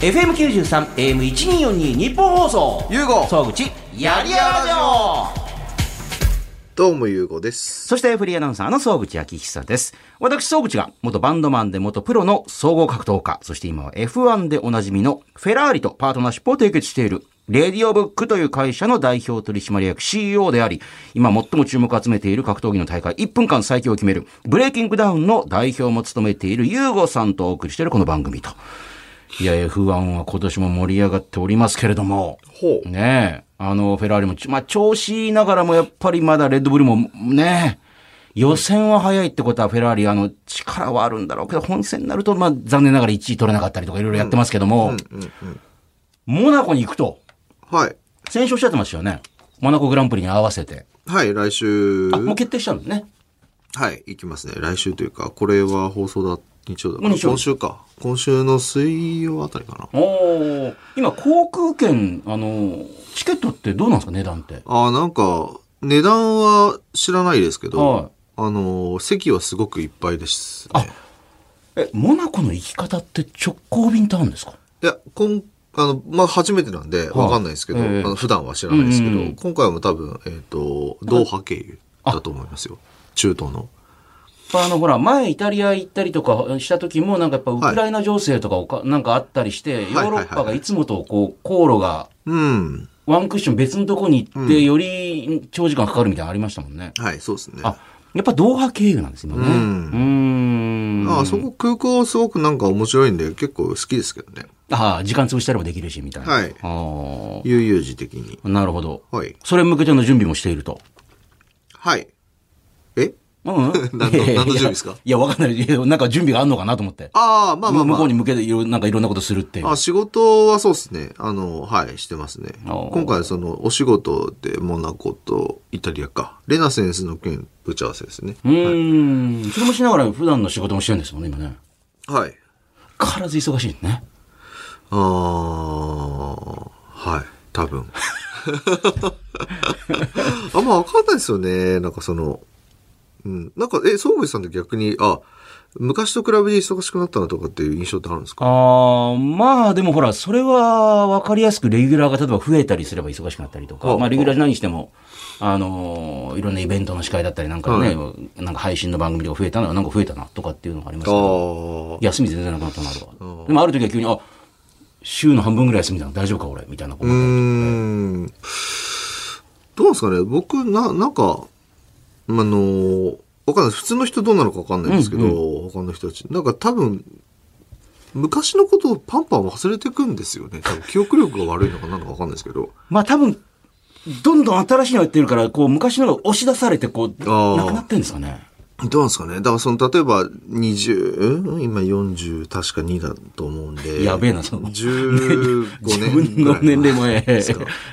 FM93、AM1242 日本放送。ゆうご総口、やりやらじょどうもゆうごです。そしてフリーアナウンサーの総口昭久です。私、総口が元バンドマンで元プロの総合格闘家、そして今は F1 でおなじみのフェラーリとパートナーシップを締結している、レディオブックという会社の代表取締役 CEO であり、今最も注目を集めている格闘技の大会1分間最強を決める、ブレイキングダウンの代表も務めているユーゴさんとお送りしているこの番組と。いや、F1 は今年も盛り上がっておりますけれども、ほう。ねえ。あの、フェラーリもち、まあ、調子いいながらも、やっぱりまだレッドブルも、ねえ。予選は早いってことは、フェラーリ、あの、力はあるんだろうけど、本戦になると、まあ、残念ながら1位取れなかったりとか、いろいろやってますけども、モナコに行くと、はい。先週おっしゃってましたよね。モナコグランプリに合わせて。はい、来週あ、、もう決定したんですね。はい、行きますね。来週というか、これは放送だ、日曜だ今週か。今週の水曜あたりかな。おー今、航空券、あの、チケットってどうなんですか、値段って？ああ、なんか、値段は知らないですけど、はいあの、席はすごくいっぱいですね。え、モナコの行き方って直行便ってあるんですか？いや、こん、あの、まあ、初めてなんで、わかんないですけど、ええあの普段は知らないですけど、うんうん今回はもう多分、えっ、と、ドーハ経由だと思いますよ。中東の。あの、ほら、前イタリア行ったりとかした時も、なんかやっぱウクライナ情勢とかおか、なんかあったりして、ヨーロッパがいつもとこう、航路が、うん。ワンクッション別のとこに行って、より長時間かかるみたいなのありましたもんね。はい、そうですね。あ、やっぱドーハ経由なんですよね。ううんーん。ああそこ空港すごくなんか面白いんで結構好きですけどね。ああ、時間潰したりもできるし、みたいな。はいあ悠々自適に。あ、なるほど。はい。それに向けての準備もしていると。はい。えうん 何の何の準備ですか？いや、わかんない。なんか準備があんのかなと思って。ああ、まあまあま向こうに向けていろ、なんかいろんなことするっていう。あ。あ仕事はそうですね。あの、はい、してますね。今回そのお仕事でモナコとイタリアか。レナセンスの件打ち合わせですね。うーん。それもしながら普段の仕事もしてるんですもんね、今ね。はい。変わらず忙しいね。ああ、はい。多分。あんまわかんないですよね。なんかその、うん。なんか、え、総口さんって逆に、あ、昔と比べて忙しくなったなとかっていう印象ってあるんですか？ああ、まあでもほら、それは分かりやすくレギュラーが例えば増えたりすれば忙しくなったりとか、はあまあレギュラー何しても、あのーいろんなイベントの司会だったりなんかね、なんか配信の番組とか増えたのなんか増えたなとかっていうのがありますけど、あ休み全然なくなったなとか。でもある時は急に、あ、週の半分ぐらい休みだな、大丈夫か俺みたいなことうーになったりん。どうですかね？僕、な、なんか、あの、わかんない。普通の人どうなのかわかんないんですけど、他の人たち。なんか多分、昔のことをパンパン忘れてくんですよね。多分記憶力が悪いのかなのかわかんないですけど。まあ多分、どんどん新しいのやってるから、こう昔のが押し出されて、こう、なくなってるんですかね。どうなんですかね？だからその、例えば、20、うん今40、確か2だと思うんで。やべえなその。15自年分の年齢も、ええ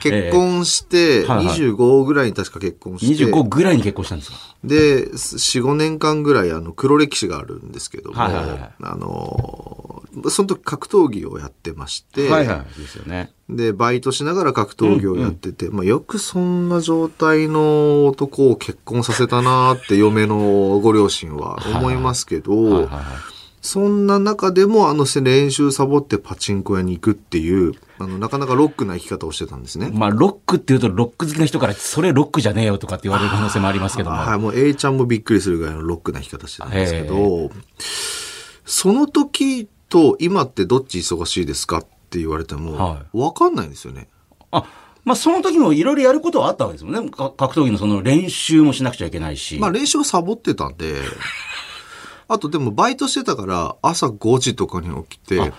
結婚して、はいはい。25ぐらいに確か結婚して。25ぐらいに結婚したんですか？で、4、5年間ぐらい、あの、黒歴史があるんですけども、はいはいはい。あのー、その時格闘技をやってまして、はいはい。ですよね。で、バイトしながら格闘技をやってて、まあ、よくそんな状態の男を結婚させたなーって嫁のご両親は思いますけど。そんな中でも、あの、練習サボってパチンコ屋に行くっていう、あの、なかなかロックな生き方をしてたんですね。まあ、ロックっていうと、ロック好きな人から、それロックじゃねえよとかって言われる可能性もありますけども。はい、もう A ちゃんもびっくりするぐらいのロックな生き方してたんですけへど、その時と今ってどっち忙しいですか？って言われてもは、わかんないんですよね。あ、まあ、その時もいろいろやることはあったわけですもんね。か格闘技のその練習もしなくちゃいけないし。まあ練習はサボってたんで、あとでもバイトしてたから朝5時とかに起きて、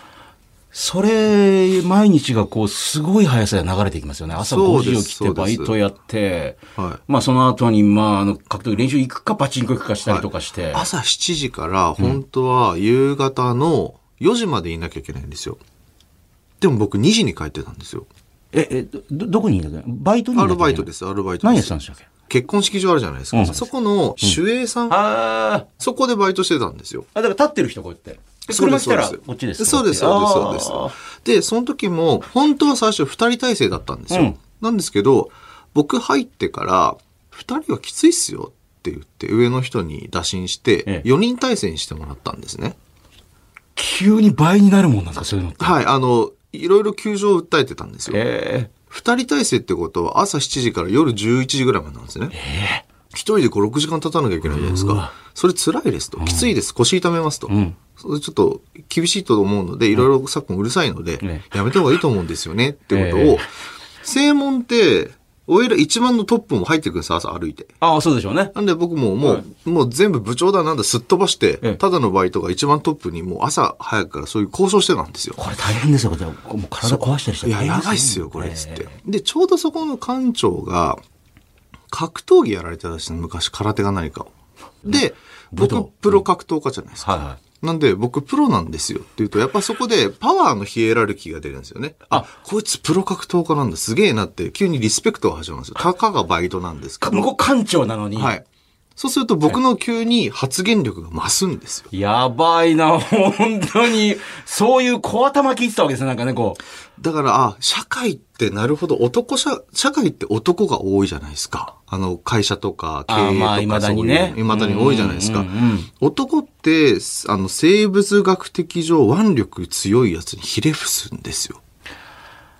それ、毎日がこう、すごい速さで流れていきますよね。朝5そうです時起きて、バイトやって、はいまあ、その後に、まあ、あの、格闘技練習行くか、パチンコ行くかしたりとかして。朝7時から本当は夕方の4時までいなきゃいけないんですよ。でも僕2時に帰ってたんですよ。え、え、ど、どこにいるんだっけ？バイトにアルバイトです、アルバイト何ですやってたんでしたっけ？結婚式場あるじゃないですか。うんそこの守衛さん、あそこでバイトしてたんですよ。あ。あ、だから立ってる人こうやって。でそうです車来たら、こっちです。そうです、そうです、そうです。で、その時も、本当は最初二人体制だったんですよ。うんなんですけど、僕入ってから、二人はきついっすよって言って、上の人に打診してえ、え四人体制にしてもらったんですね。急に倍になるもんなんですか、そういうのって。はい、あの、いろいろ窮状を訴えてたんですよ。え二人体制ってことは朝7時から夜11時ぐらいまでなんですね。一人で5、6時間経たなきゃいけないじゃないですか。それ辛いですと。きついです。腰痛めますと。それちょっと厳しいと思うので、いろいろ昨今うるさいのでね、やめた方がいいと思うんですよね。ってことえを、正門って、おいら一番のトップも入ってくるんです、朝歩いて。ああ、そうでしょうね。なんで僕ももう、もう全部部長だなんだすっ飛ばして、ええただのバイトが一番トップにもう朝早くからそういう交渉してたんですよ。これ大変ですよ。これもう体壊したりしていや、やばいっすよ、これ、つって。で、ちょうどそこの館長が、格闘技やられてたんですね、昔、空手が何かを。で、僕プロ格闘家じゃないですか。はいはい。なんで、僕、プロなんですよって言うと、やっぱそこでパワーのヒエラルキーが出るんですよね。あ、こいつプロ格闘家なんだ、すげえなって、急にリスペクトが始まるんですよ。たかがバイトなんですけど。向こう館長なのに。はい。そうすると僕の急に発言力が増すんですよ。やばいな、本当に。そういう小頭聞いてたわけですね、なんかね、こう。だから、あ、社会ってなるほど、男社、社会って男が多いじゃないですか。あの、会社とか、経営とか、あまあ未だにね未だに多いじゃないですかうんうんうん。男って、あの、生物学的上腕力強いやつにひれ伏すんですよ。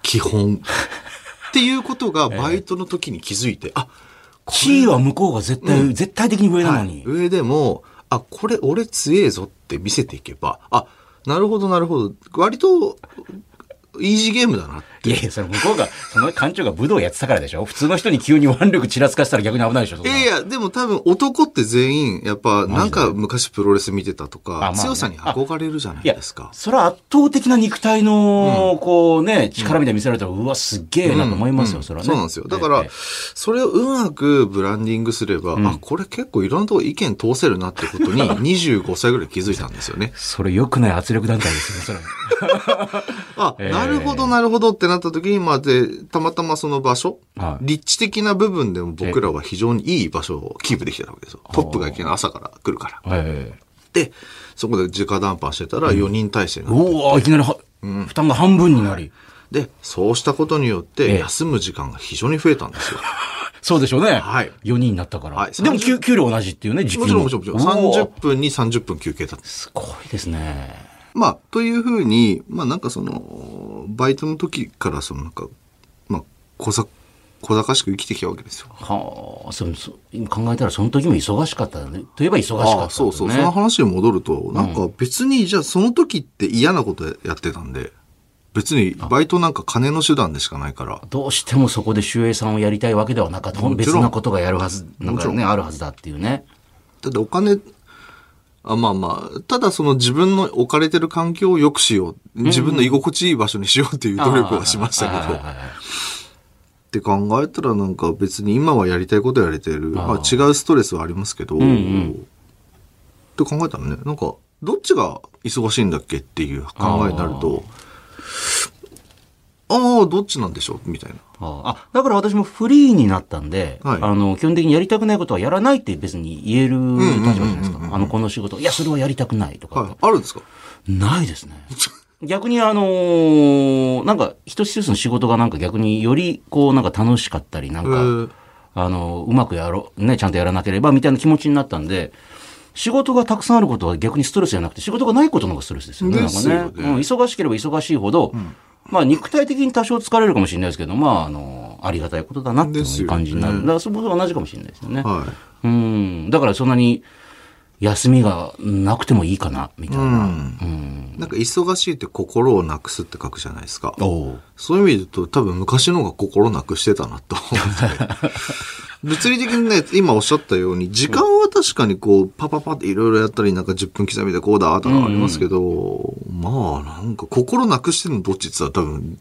基本。っていうことが、バイトの時に気づいて、あ、これ地位は向こうが絶対、絶対的に上なのに。上でも、あ、これ俺強えぞって見せていけば、あ、なるほどなるほど。割と、イージーゲームだなって。いやいや、それ向こうが、その館長が武道やってたからでしょ普通の人に急に腕力ちらつかせたら逆に危ないでしょいやいや、でも多分男って全員、やっぱなんか昔プロレス見てたとか、強さに憧れるじゃないですか。それは圧倒的な肉体の、こうね、力みたいに見せられたら、うわ、すっげえなと思いますよ、うんそれはね。そうなんですよ。だからええ、それをうまくブランディングすれば、あ、これ結構いろんなとこ意見通せるなってことに 25歳ぐらい気づいたんですよね。それ良くない圧力団体ですよね、それ。あ、ええなるほど、なるほどってなった時に、まあ、で、たまたまその場所、はい立地的な部分でも僕らは非常にいい場所をキープできてたわけですよ。トップがいきなり朝から来るから。ええで、そこで直談判してたら4人体制になってうわいきなりは、負担が半分になり。で、そうしたことによっええて、休む時間が非常に増えたんですよ。そうでしょうね。はい4人になったから。はいでも給、給料同じっていうね、時給もちろんもちろんもちろん。おー30分に30分休憩だった。すごいですね。まあ、というふうに、まあなんかその、バイトの時からそのなんか、まあ、小ざ、小賢しく生きてきたわけですよ。はあ、そう、そう今考えたらその時も忙しかったね。といえば忙しかった、ね。ああそうそう。その話に戻ると、なんか別に、じゃあその時って嫌なことやってたんで、別にバイトなんか金の手段でしかないから、どうしてもそこで守衛さんをやりたいわけではなかった。別なことがやるはず、なんかね、あるはずだっていうね。だってお金、あまあまあ、ただその自分の置かれてる環境を良くしよう。自分の居心地いい場所にしようっていう努力はしましたけど、って考えたらなんか別に今はやりたいことやれてる。まあ違うストレスはありますけど、って考えたらね、なんか、どっちが忙しいん。だっけっていう考えになると、ああ、どっちなんでしょう？みたいな。ああだから私もフリーになったんで、はいあの、基本的にやりたくないことはやらないって別に言える立場じゃないですか。あの、この仕事、いや、それはやりたくないとか。はい。あるんですか？ないですね。逆にあのーなんか一つ一つの仕事がなんか逆によりこうなんか楽しかったり、なんか、あのうまくやろう、ね、ちゃんとやらなければみたいな気持ちになったんで、仕事がたくさんあることは逆にストレスじゃなくて仕事がないことの方がストレスですよね。ですよねなんかね。うん、忙しければ忙しいほど、まあ肉体的に多少疲れるかもしれないですけど、まああの、ありがたいことだなっていう感じになる。ねだからそこと同じかもしれないですよね。はい。うん。だからそんなに休みがなくてもいいかな、みたいな。うん。なんか忙しいって心をなくすって書くじゃないですか。そういう意味で言うと多分昔の方が心なくしてたなと思って。物理的にね、今おっしゃったように、時間は確かにこう、パパパっていろいろやったり、なんか10分刻みでこうだとかありますけど、まあなんか心なくしてるのどっちって言ったら多分、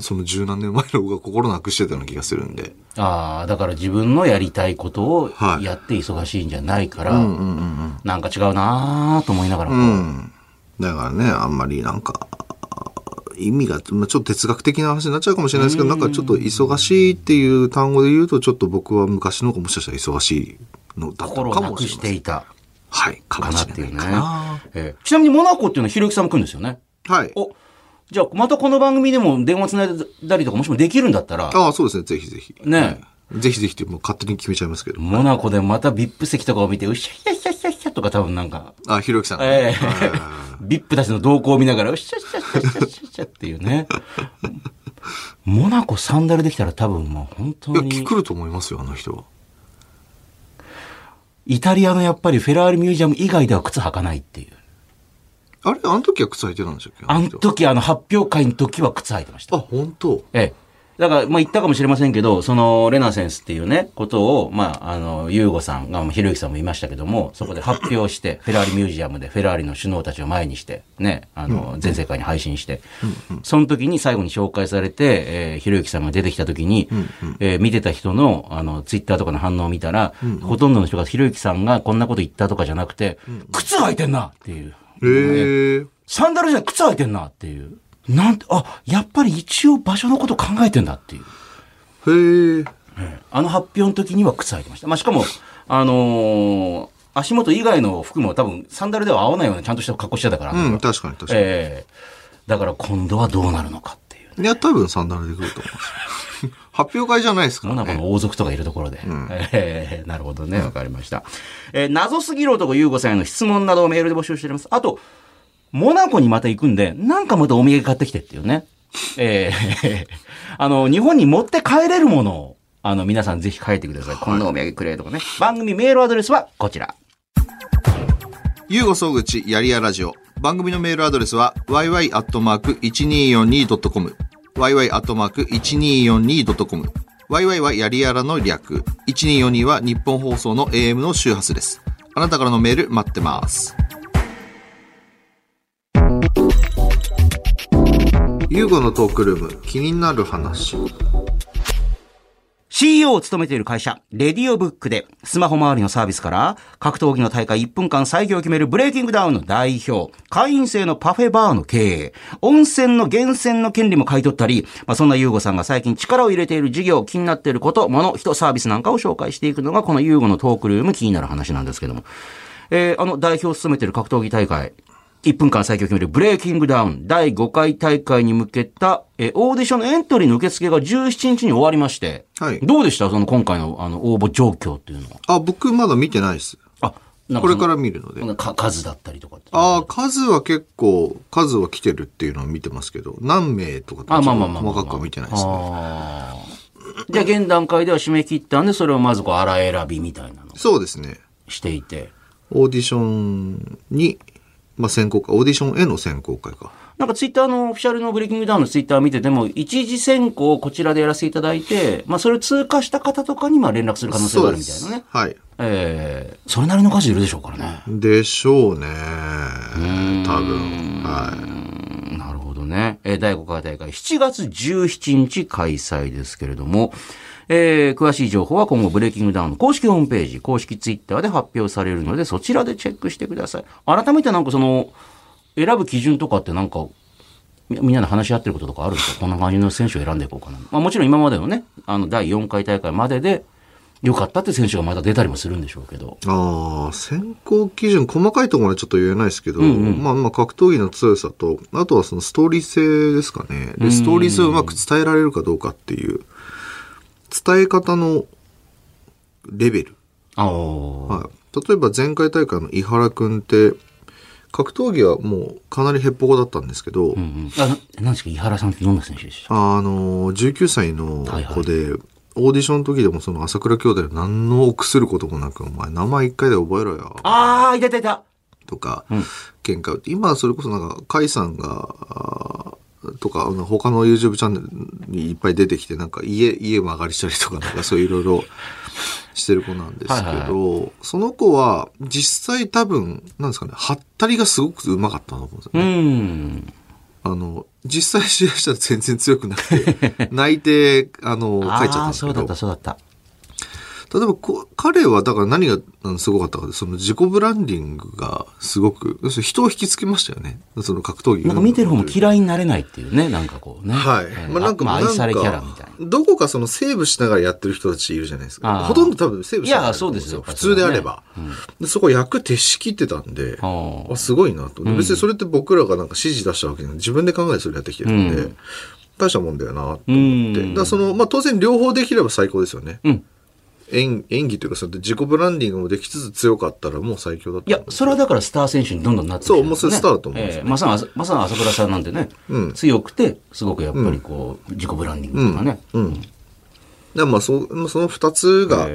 その十何年前の方が心なくしてたような気がするんで。ああ、だから自分のやりたいことをはいやって忙しいんじゃないから、うんうんうんなんか違うなーと思いながら。うん。だからね、あんまりなんか、意味が、まあ、ちょっと哲学的な話になっちゃうかもしれないですけど、なんかちょっと忙しいっていう単語で言うと、ちょっと僕は昔の方がもしかしたら忙しいのだったのかもしれません。していたはい、かかもしなっていうねれないかな。。えーちなみにモナコっていうのはひろゆきさんも来るんですよね？はい。お、じゃあまたこの番組でも電話つないだりとかもしもできるんだったら、ああ、そうですね、ぜひぜひ。ねはいぜひぜひってもう勝手に決めちゃいますけど。モナコでまた VIP 席とかを見て、うしゃひゃひゃひゃひゃゃとか多分なんか、あ、ひろゆきさん。ええビップたちの動向を見ながら、うっしゃっしゃっしゃっしゃっしゃっしゃっていうね。モナコサンダルできたら多分もう本当いや、に、来ると思いますよ、あの人は。イタリアのやっぱりフェラーリミュージアム以外では靴履かないっていう。あれあの時は靴履いてたんでしたっけ？あの人時あの発表会の時は靴履いてました。あ、本当ええ。だから、まあ言ったかもしれませんけど、その、レナセンスっていうね、ことを、まあ、あの、ユーゴさんが、まあひろゆきさんも言いましたけども、そこで発表して、フェラーリミュージアムでフェラーリの首脳たちを前にして、ね、あの、全世界に配信して、その時に最後に紹介されて、えーひろゆきさんが出てきた時に、えー見てた人の、あの、ツイッターとかの反応を見たら、ほとんどの人がひろゆきさんがこんなこと言ったとかじゃなくて、靴履いてんなっていう。へえ。サンダルじゃ靴履いてんなっていう。なんて、あ、やっぱり一応場所のこと考えてんだっていう。へえ。あの発表の時には靴履いてました。まあ、しかも、あのー足元以外の服も多分サンダルでは合わないようなちゃんとした格好してたから。うん、確かに確かに。ええだから今度はどうなるのかっていう。いや、多分サンダルで来ると思います。発表会じゃないですかモナコ。の王族とかいるところで。ええなるほどね。わかりました。えー謎すぎる男ゆうごさんへの質問などをメールで募集しております。あと、モナコにまた行くんで、なんかまたお土産買ってきてっていうね。ええ あの、日本に持って帰れるものを、あの、皆さんぜひ書いてください。こんなお土産くれとかね。番組メールアドレスはこちら。ゆうご総口やりやラジオ。番組のメールアドレスは yy.1242.com。yy.1242.com。yy はやりやらの略。1242は日本放送の AM の周波数です。あなたからのメール待ってます。ゆうごのトークルーム、気になる話。CEO を務めている会社、レディオブックで、スマホ周りのサービスから、格闘技の大会1分間再起を決めるブレイキングダウンの代表、会員制のパフェバーの経営、温泉の源泉の権利も買い取ったり、まあ、そんなユーゴさんが最近力を入れている事業、気になっていること、もの、人、サービスなんかを紹介していくのが、このユーゴのトークルーム気になる話なんですけども。えーあの代表を務めている格闘技大会、1分間最強を決めるブレイキングダウン第5回大会に向けた、えーオーディションのエントリーの受付が17日に終わりまして、はいどうでした？その今回のあの応募状況っていうのは。あ、僕まだ見てないです。あ、これからそ見るので。のか数だったりとか。ああ、数は結構、数は来てるっていうのは見てますけど、何名とかあ、まあまあまあまあ。細かくは見てないですね。じゃあ現段階では締め切ったんで、それをまずこう、荒選びみたいなのをそうですね。していて。オーディションに、まあ選考会、オーディションへの選考会か。なんかツイッターのオフィシャルのブレイキングダウンのツイッター見てても、一次選考をこちらでやらせていただいて、まあそれを通過した方とかにまあ連絡する可能性があるみたいなね。はい。ええそれなりの数いるでしょうからね。でしょうね。多分。はうんなるほどね。えー第5回大会7月17日開催ですけれども、えー詳しい情報は今後ブレイキングダウンの公式ホームページ、公式ツイッターで発表されるので、そちらでチェックしてください。改めてなんかその、選ぶ基準とかってなんか、みみんなで話し合ってることとかあるんですか？こんな感じの選手を選んでいこうかな。まあもちろん今までのね、あの第4回大会までで良かったって選手がまた出たりもするんでしょうけど。い。ああ、選考基準、細かいところはちょっと言えないですけど、まあまあ格闘技の強さと、あとはそのストーリー性ですかね。で、ストーリー性をうまく伝えられるかどうかっていう、伝え方のレベル。ああ、はい。例えば前回大会の井原くんって、格闘技はもうかなりヘッポコだったんですけど、うんうん。あ、ななんですか？井原さんってどんな選手でした？あの、19歳の子で、オーディションの時でもその朝倉兄弟で何の臆することもなく、お前名前一回で覚えろよ、ああ、いたいたいた。とか、喧嘩売って、今はそれこそなんか、甲斐さんが、とか、あの他の YouTube チャンネルにいっぱい出てきて、なんか家、家曲がりしたりとか、なんかそういういろいろしてる子なんですけど、はいはいその子は実際多分、なんですかね、はったりがすごく上手かったと思うんですようね。ん。あの、実際試合したら全然強くなくて、泣いて、あの、帰っちゃったんですけどそうだっ、た、そうだった。例えばこ、彼はだから何がすごかったかで、その自己ブランディングがすごく、要するに人を引きつけましたよね。その格闘技なんか見てる方も嫌いになれないっていうね、なんかこうね。はい。えーまあなんか、まあ、愛されキャラなんかみたいな。どこかそのセーブしながらやってる人たちいるじゃないですか。ほとんど多分セーブしながらいやそうですよ普通であれば。でそこ役徹しきってたんで、あすごいなと。で別にそれって僕らがなんか指示出したわけじゃない。自分で考えてそれやってきてるんで、大したもんだよなと思って。うんだその、まあ当然両方できれば最高ですよね。うん。演演技というか、そ自己ブランディングもできつつ強かったらもう最強だと。いや、それはだからスター選手にどんどんなってきねそうもうそれスターだと思うんですよええまさに、まさに朝倉さんなんてね、強くて、すごくやっぱりこう、自己ブランディングとかね。でまあそまあその二つが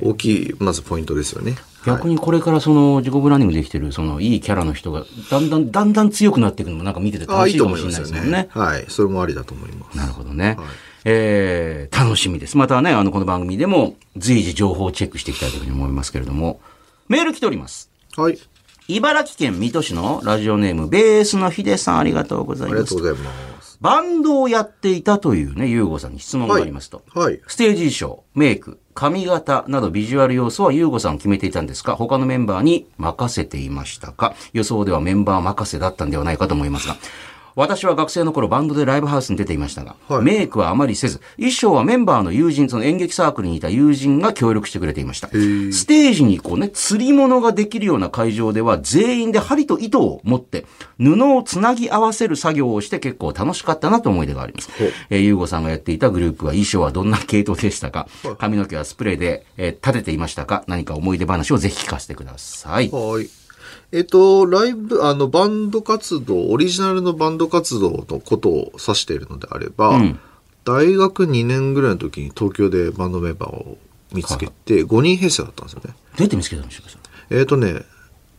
大きい、まずポイントですよね。逆にこれからその自己ブランディングできてる、そのいいキャラの人が、だんだん、だんだん強くなっていくのもなんか見てて楽しいかもしれないですもんねますよね。。はい。それもありだと思います。なるほどね。えー、楽しみです。またね、あの、この番組でも随時情報をチェックしていきたいというふうに思いますけれども、メール来ております。はい。茨城県水戸市のラジオネーム、ベースのヒデさん、ありがとうございますありがとう。ございます。バンドをやっていたというね、ユーゴさんに質問がありますと。はい。ステージ衣装、メイク、髪型などビジュアル要素はユーゴさん決めていたんですか？他のメンバーに任せていましたか？予想ではメンバー任せだったんではないかと思いますが。私は学生の頃バンドでライブハウスに出ていましたが、はいメイクはあまりせず、衣装はメンバーの友人、その演劇サークルにいた友人が協力してくれていました。ーステージにこうね、釣り物ができるような会場では全員で針と糸を持って布をつなぎ合わせる作業をして結構楽しかったなと思い出があります。えー、ゆうごさんがやっていたグループは衣装はどんな系統でしたか？髪の毛はスプレーで、えー立てていましたか？何か思い出話をぜひ聞かせてください。はい。えっと、ライブ、あの、バンド活動、オリジナルのバンド活動のことを指しているのであれば、ん。大学2年ぐらいの時に東京でバンドメンバーを見つけて、5人編成だったんですよね。どうやって見つけたんでしょうかえっ、とね、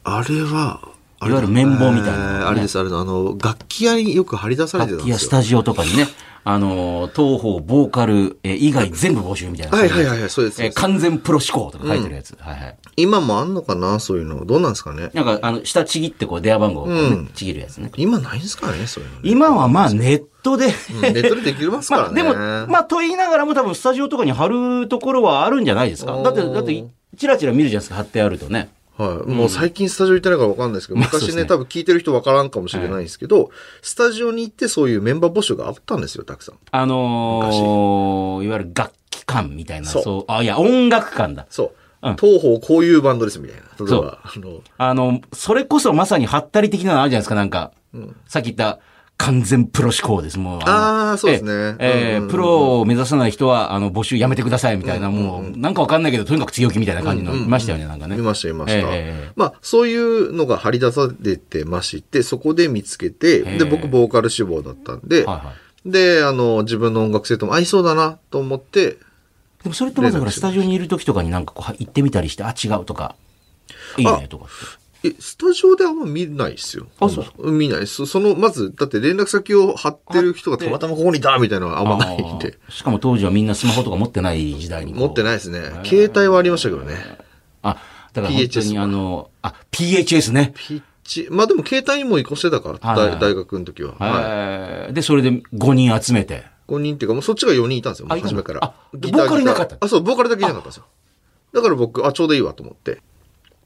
あれは、あれだいわゆる綿棒みたいなのね。えーあれです、あれだ、あの、楽器屋によく張り出されてたんですよ。楽器やスタジオとかにね、あのー、東方、ボーカル、えー以外全部募集みたいな。はいはいはいはい、そうです。え完全プロ志向とか書いてるやつ。はいはい。今もあんのかなそういうの。どうなんですかねなんか、あの、下ちぎってこう、電話番号をちぎるやつね。今ないんですかねそういうのね。今はまあネットで、うんネットでできますからね。まあ、でも、まあ、と言いながらも多分スタジオとかに貼るところはあるんじゃないですか。だって、だって、チラチラ見るじゃないですか、貼ってあるとね。はい。もう最近スタジオ行ってないからわかんないですけど、うですね昔ね、多分聞いてる人わからんかもしれないんですけど、スタジオに行ってそういうメンバー募集があったんですよ、たくさん。あのー、いわゆる楽器館みたいな、そうそう、あ、いや、音楽館だ。そう。うん東方こういうバンドですみたいな。例えそうば、あの、あの、それこそまさにハったり的なのあるじゃないですか、なんか。さっき言った、完全プロ志向です、もう。のあーそうですねええうんうんうんええプロを目指さない人は、あの、募集やめてください、みたいな、もう、なんかわかんないけど、とにかく強気みたいな感じの、いましたよね、なんかね。いました、いました。ええまあ、そういうのが張り出されてまして、そこで見つけて、ええで、僕、ボーカル志望だったんで、はいはい。で、あの、自分の音楽性とも合いそうだなと思って、でもそれってまずほら、スタジオにいる時とかになんかこう、行ってみたりして、あ、違うとか、いいね、とか。え、スタジオであんま見ないですよ。あそう見ない。その、まず、だって連絡先を貼ってる人がたまたまここにいたみたいなのはあんまないんで。しかも当時はみんなスマホとか持ってない時代に。持ってないですね。携帯はありましたけどね。あ、だから本当にあの、あ、PHS ね。まあでも携帯にも移行してたから、大大学の時は。はい。えーで、それで5人集めて。5人っていうか、もうそっちが4人いたんですよ、初めから。あギターボーカルいなかったあ、そう、ボーカルだけいなかったんですよ。だから僕、あ、ちょうどいいわと思って。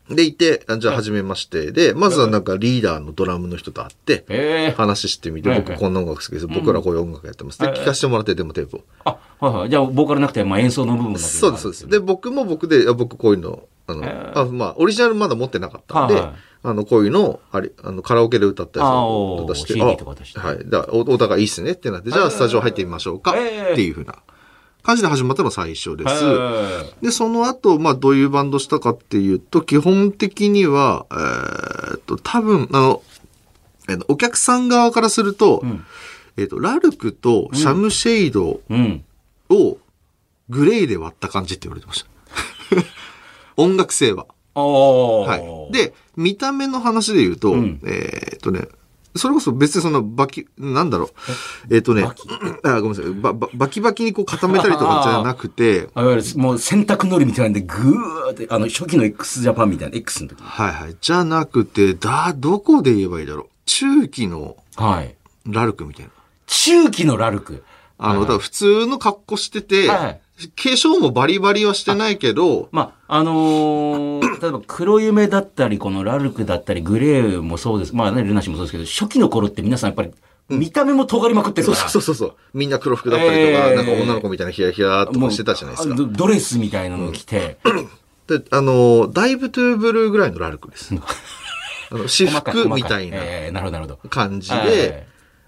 で、いて、あじゃあ始めまして。で、まずはなんかリーダーのドラムの人と会って、ええ話してみて、はい僕こんな音楽好きです。僕らこういう音楽やってます。で、聞かせてもらってデモテープを。あ、はいはい。じゃあ、ボーカルなくて、まあ演奏の部分だけそうです、そうです。で、僕も僕で、あ僕こういうの、あの、あまあ、オリジナルまだ持ってなかったんで、あの、こういうのを、あり、あの、カラオケで歌ったやつあを出して、てはい。だおお互いいいっすねってなって、じゃあスタジオ入ってみましょうか、ええっていうふうな感じで始まったのが最初です。えで、その後、まあ、どういうバンドしたかっていうと、基本的には、えーっと、多分、あの、えーお客さん側からすると、えーっと、ラルクとシャムシェイド。をグレーで割った感じって言われてました。音楽性は。はい。、で、見た目の話で言うと、んえーっとね、それこそ別にそのバキ、なんだろう。え？ーっとね、あ、ごめんなさい。ばばバキバキにこう固めたりとかじゃなくて、いわゆるもう洗濯のりみたいなんで、ぐー。って、あの、初期の x ジャパンみたいな、X の時。はいはい。じゃなくて、だ、どこで言えばいいだろう。中期のはい。ラルクみたいな。中期のラルク。あの、だから普通の格好してて、はい化粧もバリバリはしてないけど、まあ、あのー 例えば黒夢だったり、このラルクだったり、グレーもそうです。まあね、ルナシーもそうですけど、初期の頃って皆さんやっぱり、見た目も尖りまくってるそうから。そうそうそう。みんな黒服だったりとか、えーなんか女の子みたいなヒヤヒヤとかしてたじゃないですか。ドレスみたいなのを着て、で、あの、ダイブトゥーブルーぐらいのラルクです。あの、私服みたいな。感じえで、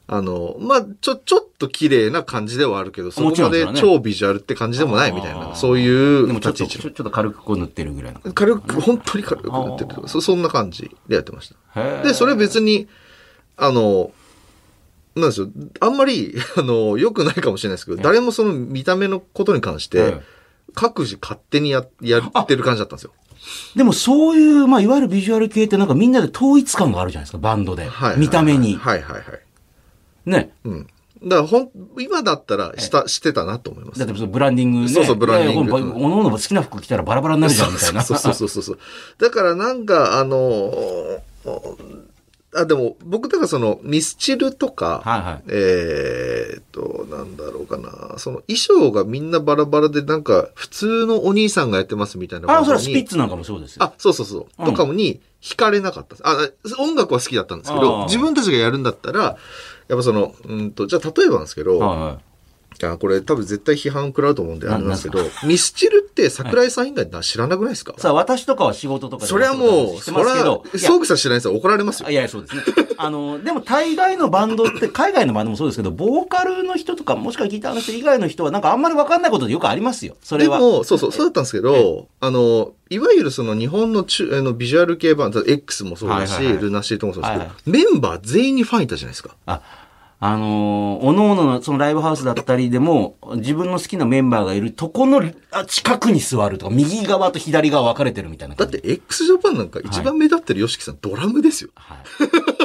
あの、まあ、ちょ、ちょっと綺麗な感じではあるけど、そこまで超ビジュアルって感じでもないみたいな、そういうでもちょっと、立ち位置ちょちょっと軽くこう塗ってるぐらいの。軽く、本当に軽く塗ってるそ。そんな感じでやってました。で、それ別に、あの、なんですよ。あんまり、あの、良くないかもしれないですけど、誰もその見た目のことに関してええ、各自勝手にや、やってる感じだったんですよ。でもそういう、まあ、いわゆるビジュアル系ってなんかみんなで統一感があるじゃないですか、バンドで。はいはい。見た目に。はいはいはい。ね。うん。だからほん、今だったらした、してたなと思いますだっ。てそのブランディングね。そうそうブランディングおのおの好きな服着たらバラバラになるじゃん、みたいな。そうそうそうそうそう。だからなんか、あのあ、でも、僕、だからその、ミスチルとか、はいはいえーっと、なんだろうかな、その衣装がみんなバラバラで、なんか、普通のお兄さんがやってますみたいなあ、それはにスピッツなんかもそうですよ。あ、そうそうそう。うんとかもに、惹かれなかった。あ、音楽は好きだったんですけど、自分たちがやるんだったら、やっぱその、うんと、じゃあ例えばなんですけど、はいはい。あこれ多分絶対批判食らうと思うんでなあれなんですけど、ミスチルって桜井さん以外な知らなくないですか、さあ、私とかは仕事とかでそれはもう。それは、ソークさん知らない人は怒られますよい。やそうですね。あの、でも大概のバンドって、海外のバンドもそうですけど、ボーカルの人とか、もしくはギターの人以外の人は、なんかあんまりわかんないことでよくありますよ。それは。でも、そうそう、そうだったんですけど、あの、いわゆるその日本の中あのビジュアル系バンド、X もそうだし、ルナシーともそうですけど、メンバー全員にファンいたじゃないですか。あ、あのー、おのおののそのライブハウスだったりでも、自分の好きなメンバーがいるとこのあ近くに座るとか、右側と左側分かれてるみたいな。だって x ジャパンなんか一番目立ってる YOSHIKI さん、ドラムですよ。はい。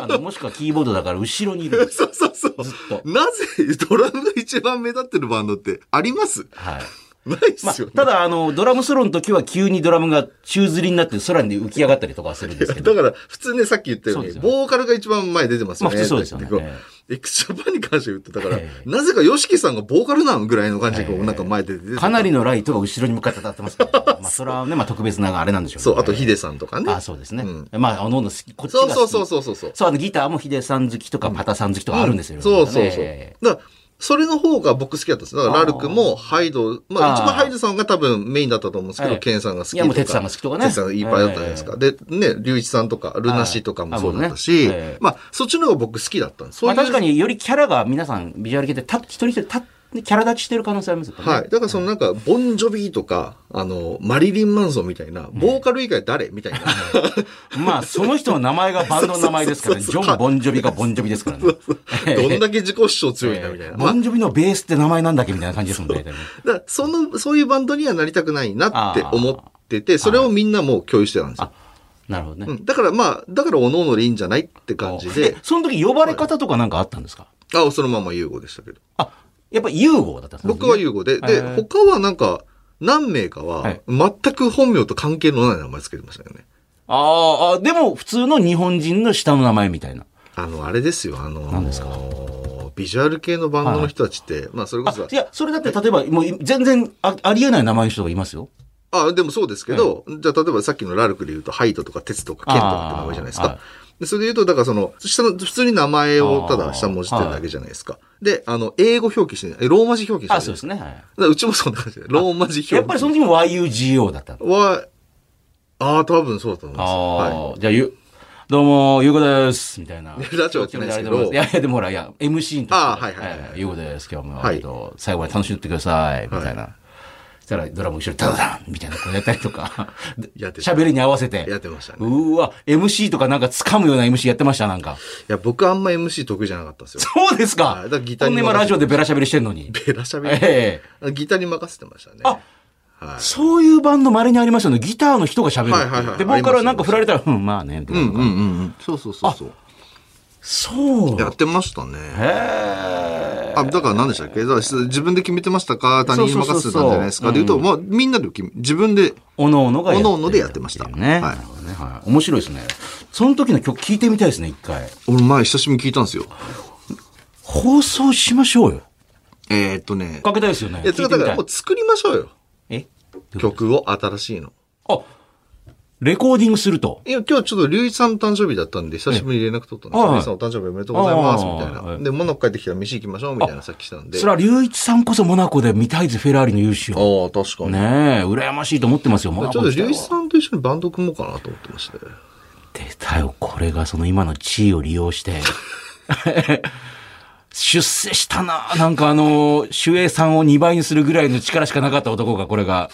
あの、もしくはキーボードだから後ろにいる。そうそうそう。ずっと。なぜドラムが一番目立ってるバンドってあります？はい。ないっまあすよ、ね。ただ、あの、ドラムソロの時は急にドラムが宙吊りになって空に浮き上がったりとかはするんですけど。だから、普通ね、さっき言ったように、ボーカルが一番前に出てますよね。まあ普通そうですよねってこえ x ジャパンに関して言うと、だからえ、なぜか YOSHIKI さんがボーカルなのぐらいの感じで、こう、なんか前で出ててかなりのライトが後ろに向かって立ってますから、まあ、それはね、まあ、特別なあれなんでしょうねそう、あとヒデさんとかね。あ、そうですね。うんまあ、おのこっちが。そうそうそうそうそう。そう、あの、ギターもヒデさん好きとか、パタさん好きとかあるんですよ。そうそうそう。ねだから、それの方が僕好きだったんです。だから、ラルクもハイド、まあ一番ハイドさんが多分メインだったと思うんですけど、はいケンさんが好きとか。いやもう哲さんが好きとかね哲さんがいっぱいだったじゃないですか。で、ね、龍一さんとか、ルナシーとかもそうだったし、まあ、そっちの方が僕好きだったんです。まあ、確かによりキャラが皆さん、ビジュアル系で、た一人一人た、キャラ立ちしてる可能性ありますよね。はい。だからそのなんか、ボンジョビーとか、あの、マリリン・マンソンみたいな、ボーカル以外誰みたいな。まあ、その人の名前がバンドの名前ですから ね。ジョン・ボンジョビがボンジョビですからね。どんだけ自己主張強いんだみたいな。まあボンジョビのベースって名前なんだっけみたいな感じですもんね。だからその、そういうバンドにはなりたくないなって思ってて、それをみんなもう共有してたんですよ。なるほどね。うんだからまあ、だからおのおのでいいんじゃないって感じえで、、その時呼ばれ方とかなんかあったんですか？あ、そのまま優吾でしたけど。あ、やっぱ優吾だったんですか僕は優吾で、で、他はなんか、何名かは、はい全く本名と関係のない名前つけてましたよね。あーあ、でも普通の日本人の下の名前みたいな。あの、あれですよ、あのー何ですか？ビジュアル系のバンドの人たちって、まあそれこそ、あいや、それだって例えば、もう全然あありえない名前の人がいますよ。あ、でもそうですけど、じゃあ例えばさっきのラルクで言うと、ハイトとかテツとかケンとかって名前じゃないですか。でそれで言うと、だからその、下の、普通に名前をただ下文字ってるだけじゃないですか。で、あの、英語表記してない、えローマ字表記してない。あ、そうですね。はい。うちもそんな感じで、ローマ字表記。やっぱりその時も YUGO だったの？は、ああ、多分そうだと思います。ああ、はい。じゃあ、ゆ、どうも、ゆうこです。みたいな。ラジオってないですけどいやいや、でもほら、いや、MC の時あーはいはいはいゆうこです。今日も、はいえっと最後まで楽しんでってください。みたいな。そしたら、ドラム後ろにダダダンみたいなこうやったりとか。喋りに合わせて。やってましたね。うーわ、MC とかなんか掴むような MC やってました、なんか。いや、僕あんま MC 得意じゃなかったんですよ。そうですか？はいだからギターに今ラジオでベラ喋りしてんのに。ベラしゃべり。ええギターに任せてましたね。あはい。そういうバンド稀にありますよね。ギターの人が喋る。はいはいはいで、ボーカルはなんか振られたら、うん、まあね、うんうんうん。そうそうそうそう。そう。やってましたね。へえ。あ、だから何でしたっけ？自分で決めてましたか？他人に任せてたんじゃないですか？で言うと、まあ、みんなで決め自分で、おのおのがやっおのおのでやってましたね。はい。はい。面白いですね。その時の曲聞いてみたいですね、一回。俺前久しぶりに聞いたんですよ。放送しましょうよ。えー、っとね。かけたいですよね。いや、だからもう作りましょうよ。え？曲を新しいの。あ、レコーディングすると。いや、今日ちょっと龍一さんの誕生日だったんで、久しぶりに連絡取ったんですよ。はい龍一さんお誕生日おめでとうございます、みたいはいな。で、モナコ帰ってきたら飯行きましょう、みたいなさっきしたんで。それは、隆一さんこそモナコで見たいぜ、フェラーリの優勝。ああ、確かに。ねえ、羨ましいと思ってますよ、モナちょっと龍一さんと一緒にバンド組もうかなと思ってまして。出たよ、これがその今の地位を利用して。出世したな。なんかあの、守衛さんを2倍にするぐらいの力しかなかった男が、これが、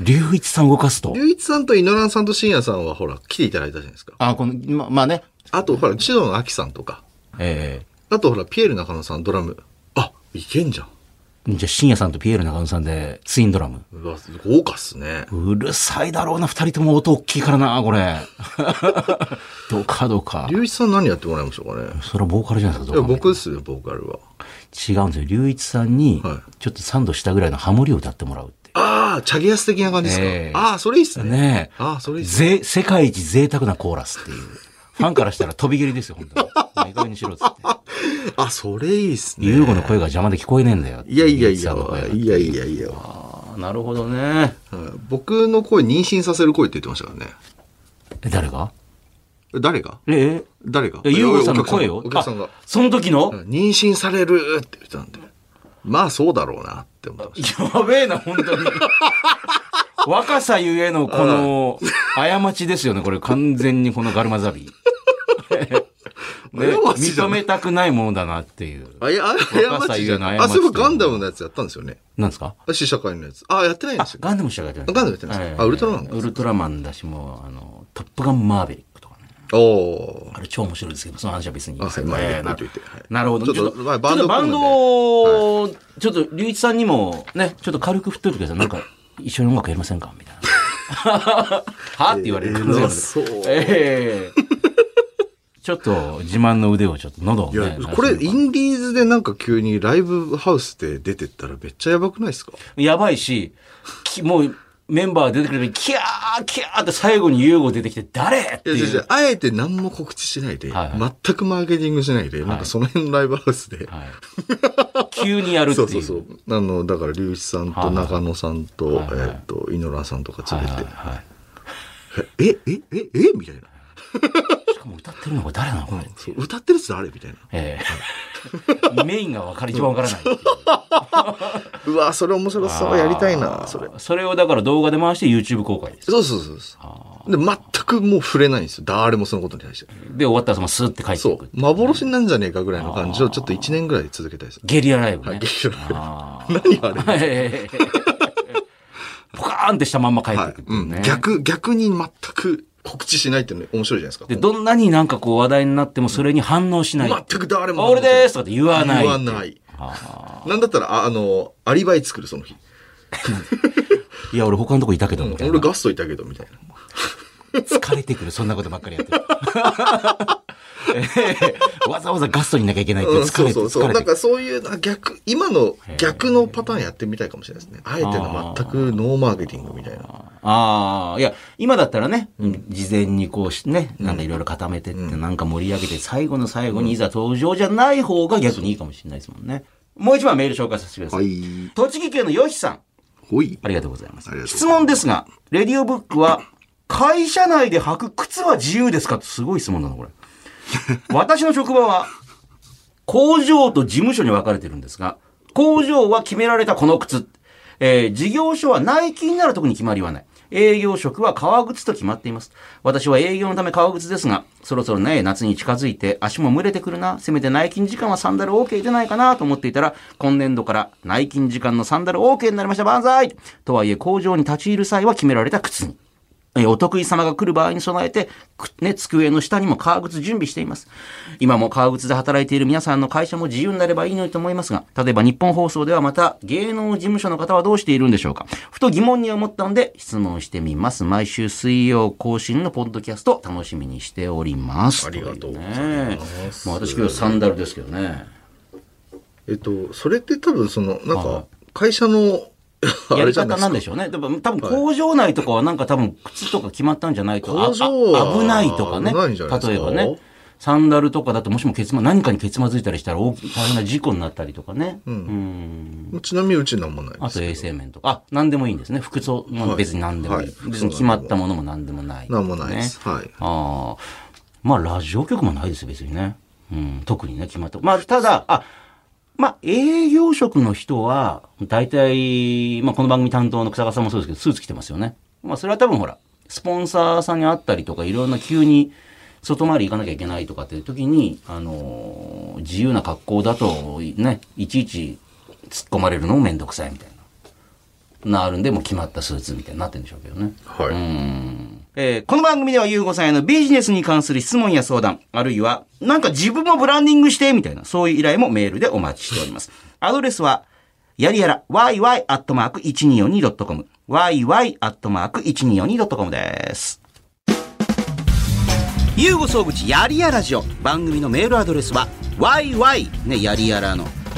龍一さん動かすと？龍一さんと井上さんと深夜さんはほら、来ていただいたじゃないですか。あ、この、ま、まあね。あと、ほら、千野の秋さんとか。えあと、ほら、ピエール中野さん、ドラム。あ、いけんじゃん。えじゃあ、深夜さんとピエール中野さんで、ツインドラム。うわ、豪華っすね。うるさいだろうな、二人とも音大きいからな、これ。どうかどうか。龍一さん何やってもらいましょうかね。それはボーカルじゃないですか、いや、僕ですよ、ボーカルは。も違うんですよ。龍一さんにはい、ちょっとサンドしたぐらいのハモリを歌ってもらう。ああ、チャゲヤス的な感じですか？ええああ、それいいっすね。ねえ。ああ、それいいっすね。ぜ、世界一贅沢なコーラスっていう。ファンからしたら飛び蹴りですよ、本当に。もういい加減にしろっつって。あ、それいいっすね。ユーゴの声が邪魔で聞こえねえんだよ。いやいやいやいやいやいや。あーなるほどね。はい僕の声妊娠させる声って言ってましたからね。え、誰が？誰が？え、誰が？え、ユーゴさんの声を？お客さんが。あその時の？うん妊娠されるって言ってたんで。まあそうだろうなって思ってましやべえな、本当に。若さゆえのこの、過ちですよね、これ完全にこのガルマザビ。ね、認めたくないものだなっていう。た。あ、いや、過ちじゃない。あ、そういえばガンダムのやつやったんですよね。なんですか？試写会のやつ。あ、やってないんですよ。ガンダムしかやってない。ガンダムやってないんですか？あウルトラマンかウルトラマンだし、もう、あの、トップガンマーベリック。おー。あれ超面白いですけど、その話は別にあはいまあえーななるほど。ちょっとちょっと、まあバンドちょっとバンドを、ちょっと、龍一さんにも、ね、ちょっと軽く振っといてください。なんか、一緒に音楽やりませんか？みたいな。は？って言われる可能性がある偉そうええちょっと、自慢の腕をちょっと喉をいやね。、これ、インディーズでなんか急にライブハウスで出てったらめっちゃやばくないですか？やばいし、きもう、メンバー出てくれば、キャーキャーって最後にユーゴ出てきて、誰？っていう。あえて何も告知しないで、はいは全くマーケティングしないで、なんかその辺のライブハウスで、はい、急にやるっていう。そうそうそう。あの、だから、龍一さんと中野さんと、はいはいえっと、井ノ原さんとかはい連れて、はいはい。え、え、え、え、みたいな。しかも歌ってるのが誰なのこれ。そう歌ってるやつ誰みたいな。ええ メインが分かる、一番分からないう。うわ、それ面白そう。やりたいな、それ。それをだから動画で回して YouTube 公開です。そうそうそうそう。で、全くもう触れないんですよ。誰もそのことに対して。で、終わったらそのスーって帰ってそいく。う。幻なんじゃねえかぐらいの感じをちょっと1年ぐらい続けたいです。ゲリラライブね。はいゲリラライブあ何あれポカーンってしたまんま帰ってはいいくっていうね。うん。逆、逆に全く告知しないって面白いじゃないですか。で、どんなになんかこう話題になってもそれに反応しない。全く誰も。あ俺ですとかって言わない。言わない。あなんだったら、ああの、アリバイ作る、その日。ー いや、俺他のとこいたけど、みたいな俺ガストいたけど、みたいな。疲れてくる、そんなことばっかりやってる。ええわざわざガストにいなきゃいけないってうん、疲れてそうそうそう。なんかそういうな逆、今の逆のパターンやってみたいかもしれないですね。あえての全くノーマーケティングみたいな。ああ、いや、今だったらね、事前にこうしね、なんかいろいろ固めてって、なんか盛り上げて、最後の最後にいざ登場じゃない方が逆にいいかもしれないですもんね。もう一番メール紹介させてくださ。はいい。栃木県のよしさん、ほい。ありが。とうございます質問ですが、レディオブックは、会社内で履く靴は自由ですかってすごい質問だな、これ。私の職場は、工場と事務所に分かれてるんですが、工場は決められたこの靴。えー事業所はナイキになる特に決まりはない。営業職は革靴と決まっています。私は営業のため革靴ですが、そろそろね、夏に近づいて足も蒸れてくるな。せめて内勤時間はサンダル OK 出ないかなと思っていたら、今年度から内勤時間のサンダル OK になりました。万歳とはいえ、工場に立ち入る際は決められた靴に。えーお得意様が来る場合に備えて、くね、机の下にも革靴準備しています。今も革靴で働いている皆さんの会社も自由になればいいのにと思いますが、例えば日本放送ではまた芸能事務所の方はどうしているんでしょうかふと疑問に思ったので質問してみます。毎週水曜更新のポッドキャスト楽しみにしております。ありがとうございますねまあ私今日サンダルですけどね。えっと、それって多分その、なんはか、会社の、あ やり方なんでしょうね。でも多分工場内とかはなんか多分靴とか決まったんじゃないと、はあ危ないとかね。例えばね。サンダルとかだともしも結ま、何かに結まずいたりしたら大変な事故になったりとかね。うん。ちなみにうちなんもないですあと衛生面とか。あ、何でもいいんですね。服装も別に何でもいい。はい別に決まったものも何でもない、なんもないです。はい。ああ。まあ、ラジオ局もないですよ、別にね。うん、特にね、決まった。まあ、ただ、あ、まあ、営業職の人は、大体、まあ、この番組担当の草川さんもそうですけど、スーツ着てますよね。まあ、それは多分ほら、スポンサーさんに会ったりとか、いろんな急に外回り行かなきゃいけないとかっていう時に、あのー自由な格好だと、ね、いちいち突っ込まれるのもめんどくさいみたいな。なるんで、もう決まったスーツみたいになってるんでしょうけどね。はい。えーこの番組ではゆうごさんへのビジネスに関する質問や相談、あるいは、なんか自分もブランディングして、みたいな、そういう依頼もメールでお待ちしております。アドレスは、やりやら、yy.1242.com、yy.1242.com です。ゆうご総口やりやラジオ。番組のメールアドレスは、yy、ね、やりやらの、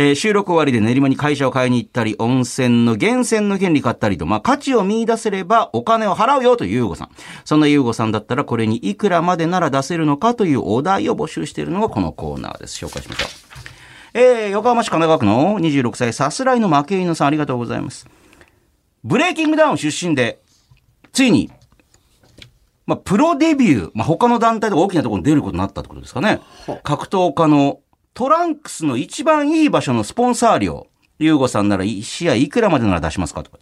えー収録終わりで練馬に会社を買いに行ったり、温泉の源泉の権利買ったりと、まあ、価値を見出せればお金を払うよというゆうごさん。そんなゆうごさんだったらこれにいくらまでなら出せるのかというお題を募集しているのがこのコーナーです。紹介しましょう。えー、横浜市神奈川区の26歳さすらいの負け犬さんありがとうございます。ブレイキングダウン出身で、ついに、まあ、プロデビュー、まあ、他の団体とか大きなところに出ることになったってことですかね。格闘家のトランクスの一番いい場所のスポンサー料、ゆうごさんなら1試合いくらまでなら出しますかとか。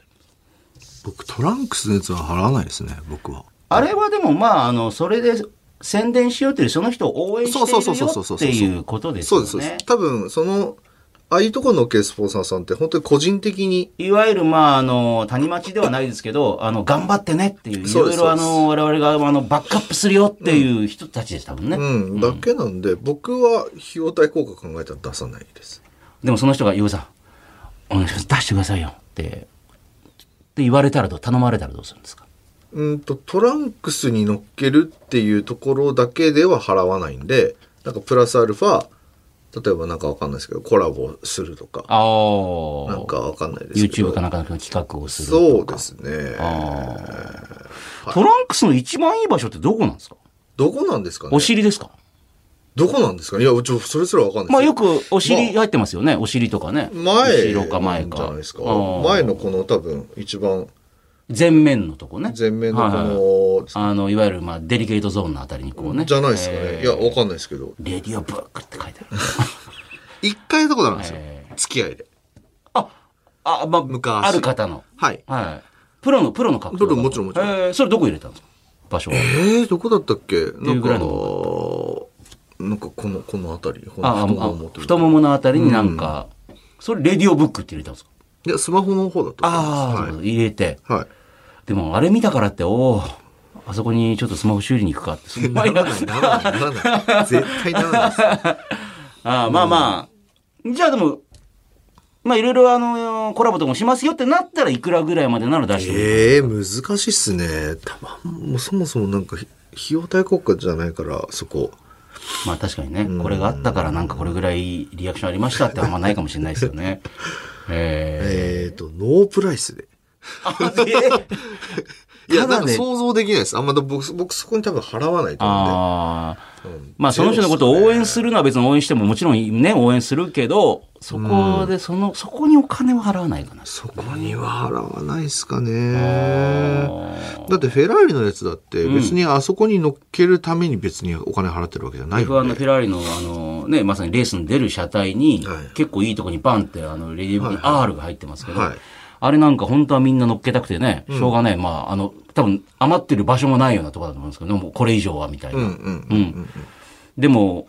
僕、トランクスのやつは払わないですね、僕は。あれはでもまあ、あの、それで宣伝しようというその人を応援しているよっていうことですよそうです、そうでねす。。多分、その、ああいうところのっけるスポンサーさんって本当に個人的に、いわゆる、まあ、あの、谷町ではないですけど、あの、頑張ってねっていう、いろいろあの、我々が、あの、バックアップするよっていう人たちです、多分ね。うん、だけなんで、僕は費用対効果考えたら出さないです。でもその人が、ゆうさん、お願いします、出してくださいよって、って言われたらどう、頼まれたらどうするんですか？うんと、トランクスに乗っけるっていうところだけでは払わないんで、なんかプラスアルファ、例えばなんかわかんないですけど、コラボするとか、ああ。なんかわかんないですけど。YouTube かなんかの企画をするとか。そうですね。トランクスの一番いい場所ってどこなんですか？どこなんですかね？お尻ですか？どこなんですかね？いや、ちょ、それすらわかんないまあよくお尻入ってますよね。お尻とかね。前後ろか前か。じゃないですか。前のこの多分一番前面のとこね。前面のこはいはいの、あの、いわゆる、まあ、デリケートゾーンのあたりにこうね。じゃないですかね。えーいや、わかんないですけど。レディオブックって書いてある。一回とあるんですよえ。付き合いで。あ、まあ、昔ある方の。はい。はい。プロの、プロの格闘家プロもちろんもちろんえーそれどこ入れたんですか？場所は。えー、どこだったっけ？なんかなんかこの、この辺り。このああ、太もあも太もものあたりになんか、それレディオブックって入れたんですか？いや、スマホの方だと思いああ、ます。そう入れて。はい。はい。でも、あれ見たからって、おおあそこにちょっとスマホ修理に行くかって。すごいならない、ならない、ならない。絶対ならないです。ああまあまあ。じゃあでも、まあいろいろあの、コラボとかもしますよってなったらいくらぐらいまでなら出してくれるええ難しいっすね。たまん、もうそもそもなんか、費用対効果じゃないから、そこ。まあ確かにね、これがあったからなんかこれぐらいリアクションありましたってあんまないかもしれないですよね。ええっ、と、ノープライスで。えいや、ただでなんか想像できないです。あんま僕、僕そこに多分払わないと思ああ。うんで。まあその人のことを応援するのは別に応援してももちろんね、応援するけど、そこでその、そこにお金を払わないかな。そこには払わないですかあね。ーだってフェラーリのやつだって別にあそこに乗っけるために別にお金払ってるわけじゃない F1 よね。のフェラーリのあのね、まさにレースに出る車体に、はい結構いいとこにバンってあの、レディブに R が入ってますけど、はいあれなんか本当はみんな乗っけたくてね、しょうがない。まあ、あの、多分余ってる場所もないようなところだと思うんですけど、もうこれ以上はみたいな。うん。でも、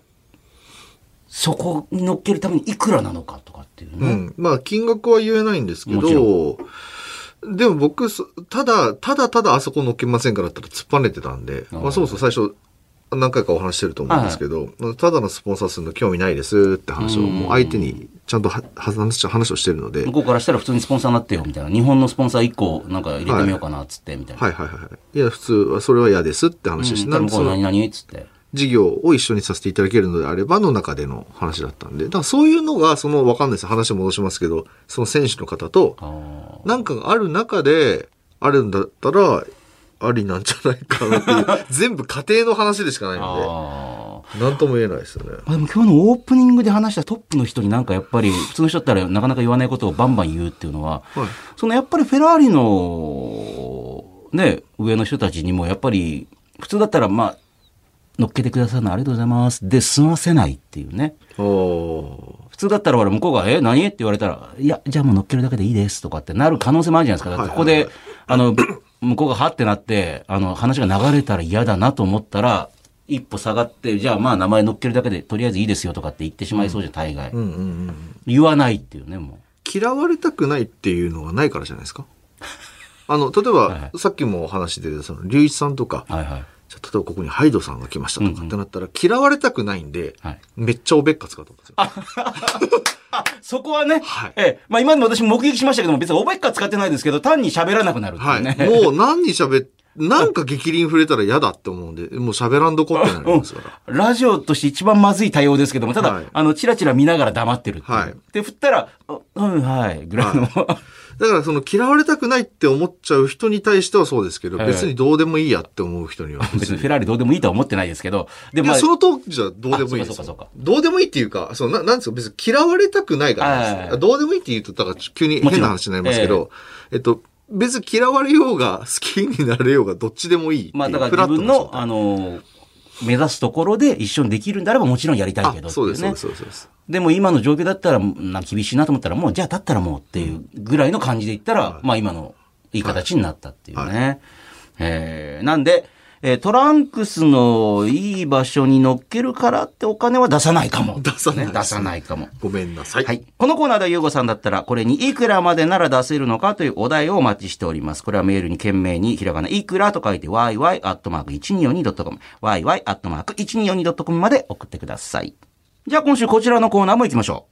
そこに乗っけるためにいくらなのかとかっていうね。うん。まあ、金額は言えないんですけど、でも僕、そただ、ただただあそこ乗っけませんからって言ったら突っぱねてたんで、まあ、そうそう最初、何回かお話ししてると思うんですけど、ただのスポンサーするの興味ないですって話を、もう相手にちゃんとは話話をしてるので、向こうからしたら普通にスポンサーになってよみたいな。日本のスポンサー1個なんか入れてみようかなっつってみたいな。はいはいはい。いや、普通はそれは嫌ですって話をして、うん、何々っつって。事業を一緒にさせていただけるのであればの中での話だったんで、だからそういうのが、その、わかんないです。話戻しますけど、その選手の方と、あなんかがある中で、あるんだったら、ありなんじゃないかなっていう、全部家庭の話でしかないのあで、なんとも言えないですよね。あ。でも今日のオープニングで話したトップの人になんかやっぱり、普通の人だったらなかなか言わないことをバンバン言うっていうのは、はいそのやっぱりフェラーリの、ね、上の人たちにもやっぱり、普通だったらまあ、乗っけてくださるのありがとうございます。で、済ませないっていうね。お普通だったら俺向こうが、え、何？って言われたら、いや、じゃあもう乗っけるだけでいいですとかってなる可能性もあるじゃないですか。だってここで、はいはいあの、向こうがはってなって、あの、話が流れたら嫌だなと思ったら、一歩下がって、じゃあまあ名前乗っけるだけでとりあえずいいですよとかって言ってしまいそうじゃん、大概。言わないっていうね、も嫌われたくないっていうのがないからじゃないですか？あの、例えば、はいさっきもお話でその、隆一さんとか、う。はいはい。じゃあ例えばここにハイドさんが来ましたとかってなったら、嫌われたくないんで、はいめっちゃおべっか使うと思うんですよ。あ、そこはね、はいええ、まあ今でも私目撃しましたけども、別におべっか使ってないですけど、単に喋らなくなるってはいい。うね。もう何に喋っ、なんか激鱗触れたら嫌だって思うんで、もう喋らんどこってなりますから。ラジオとして一番まずい対応ですけども、ただ、はいあの、チラチラ見ながら黙ってるっていう。はいで、振ったら、あうん、はい、ぐらいの。だからその嫌われたくないって思っちゃう人に対してはそうですけど、はい。別にどうでもいいやって思う人には 別にフェラーリどうでもいいとは思ってないですけど、でも、まあその当時はどうでもいいですよ。あそうかそうかそうか。どうでもいいっていうか、そうななんですか、別に嫌われたくないからどうでもいいって言うと、だから急に変な話になりますけど、えっと、別に嫌われようが、好きになれようが、どっちでもいい。まあだから自分の、あの、目指すところで一緒にできるんであればもちろんやりたいけどね。そうですそうです。でも今の状況だったら、な厳しいなと思ったら、もうじゃあだったらもうっていうぐらいの感じで言ったら、まあ今のいい形になったっていうね。えーなんで、えートランクスのいい場所に乗っけるからってお金は出さないかも。出さないね出さないかも。ごめんなさい。はい。このコーナーではゆうごさんだったら、これにいくらまでなら出せるのかというお題をお待ちしております。これはメールに懸命にひらがないくらと書いて yy.1242.com yy.1242.com まで送ってください。じゃあ今週こちらのコーナーも行きましょ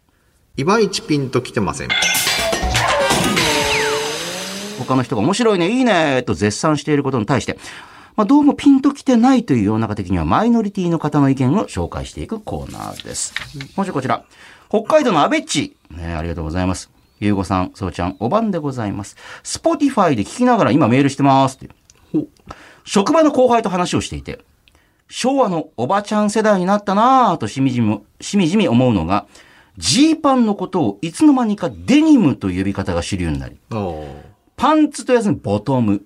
う。いまいちピンときてません。他の人が面白いね、いいね、と絶賛していることに対して、まあ、どうもピンときてないという世の中的にはマイノリティの方の意見を紹介していくコーナーです。今週こちら、北海道のアベッチ。ね、ありがとうございます。ゆうごさん、そうちゃん、お晩でございます。 Spotify で聞きながら今メールしてますって。ほ職場の後輩と話をしていて、昭和のおばちゃん世代になったなぁとしみじみ、しみじみ思うのが、ジーパンのことをいつの間にかデニムという呼び方が主流になり。パンツとやつにボトム。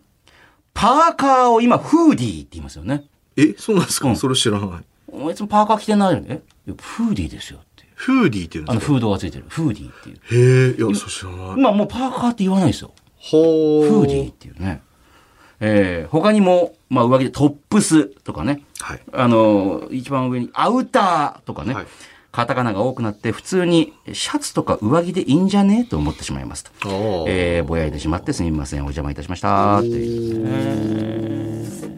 パーカーを今、フーディーって言いますよね。え、そうなんですか、うんそれ知らない。あいつもパーカー着てないよね？フーディーですよって。フーディーって言うんあの、ですか？フードがついてる。フーディーっていう。へえ、いや、そう知らない。今もうパーカーって言わないですよ。ほフーディーっていうね。えー、他にも、まあ上着でトップスとかね。はい。あの、一番上にアウターとかね。はいカタカナが多くなって、普通にシャツとか上着でいいんじゃね？と思ってしまいますと。えー、ぼやいてしまってすみません。お邪魔いたしました。っていう。えー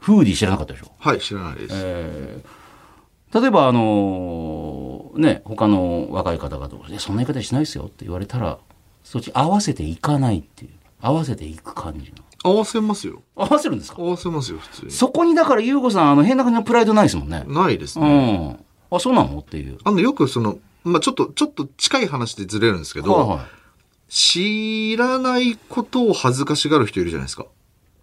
フーディー知らなかったでしょ？はい、知らないです。えー例えばあのね、他の若い方々と、いやそんな言い方しないですよって言われたら、そっち合わせていかないっていう。合わせていく感じの。合わせますよ。合わせるんですか？合わせますよ、普通に。そこにだから、ゆうこさん、あの、変な感じのプライドないですもんね。ないですうね。ん。あ、そうなの？っていう。あの、よくその、まあ、ちょっと、ちょっと近い話でずれるんですけど、はいはい。知らないことを恥ずかしがる人いるじゃないですか。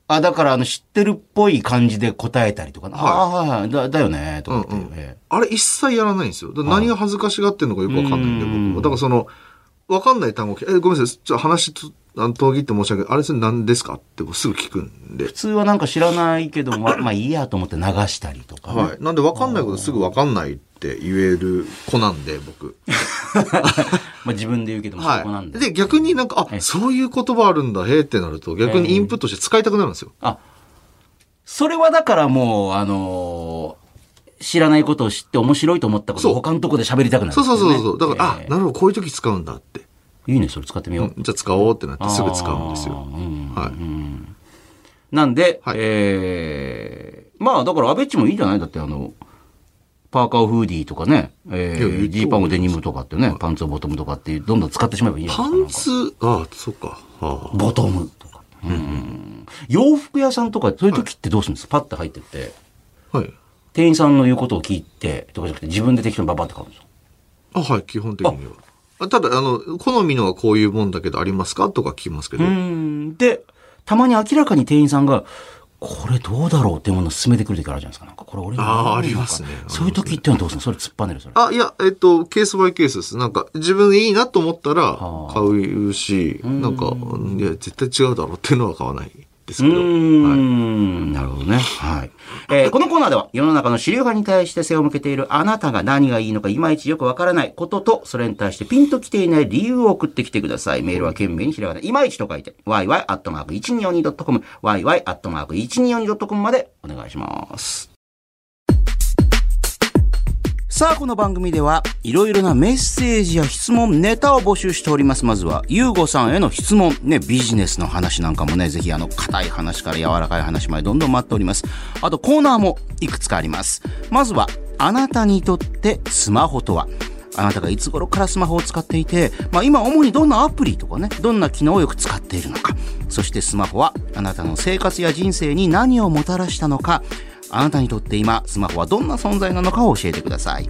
あ、だから、あの、知ってるっぽい感じで答えたりとか、はいああ、はいはい、だ、だよね、とかって、うんうんえあれ一切やらないんですよ。何が恥ずかしがってるのかよくわかんないんで、僕も。だからその、わかんない単語、え、ごめんなさい、ちょっと話と、あの、途切って申し訳ない。あれそれ何ですか？ってすぐ聞くんで普。通はなんか知らないけども、ままあいいやと思って流したりとか、ね。はい。なんでわかんないことすぐわかんないって言える子なんで、僕。まあ自分で言うけども、そこなんで。はい。で、逆になんか、あ、そういう言葉あるんだ、へえってなると、逆にインプットして使いたくなるんですよ。あ、それはだからもう、あのー知らないことを知って面白いと思ったことを他のとこで喋りたくなる、そうそうそうそう。だから、えあ、なるほど、こういう時使うんだって。ーいいね、それ使ってみよう。うんじゃあ使おうってなってすぐ使うんですよ。はい。なんで、はいえーまあだからアベッチもいいんじゃない？だってあの、パーカーをフーディーとかね、えー、ジーパンをデニムとかってね、パンツをボトムとかってどんどん使ってしまえばいいパ。ンツ、あそっか。はボトムとか。うん洋服屋さんとか、そういう時ってどうするんです？か、パッて入ってって、あ、はい。店員さんの言うことを聞いて、とかじゃなくて自分で適当にババって買うんですよ。あ、はい、基本的には。あただ、あの、好みのはこういうもんだけどありますか？とか聞きますけど。うん。で、たまに明らかに店員さんが、これどうだろうっていうものを進めてくる時あるじゃないですか。なんかこれ俺にあー合うのかありますねそういう時ってのはどうするの？それ突っぱねるそれ。あ、いや、えっと、ケースバイケースです。なんか、自分でいいなと思ったらはあ買うし、なんか、いや、絶対違うだろうっていうのは買わないですけど。ん、なるほどね。はい。えーこのコーナーでは世の中の主流派に対して背を向けているあなたが何がいいのかいまいちよくわからないことと、それに対してピンときていない理由を送ってきてください。メールは懸命にひらがな、いまいちと書いて、yy.1242.com、yy.1242.com までお願いします。さあ、この番組では、いろいろなメッセージや質問、ネタを募集しております。まずは、ゆうごさんへの質問、ね、ビジネスの話なんかもね、ぜひあの、硬い話から柔らかい話までどんどん待っております。あと、コーナーもいくつかあります。まずは、あなたにとってスマホとは？あなたがいつ頃からスマホを使っていて、まあ今主にどんなアプリとかね、どんな機能をよく使っているのか。そしてスマホはあなたの生活や人生に何をもたらしたのか。あなたにとって今、スマホはどんな存在なのかを教えてください。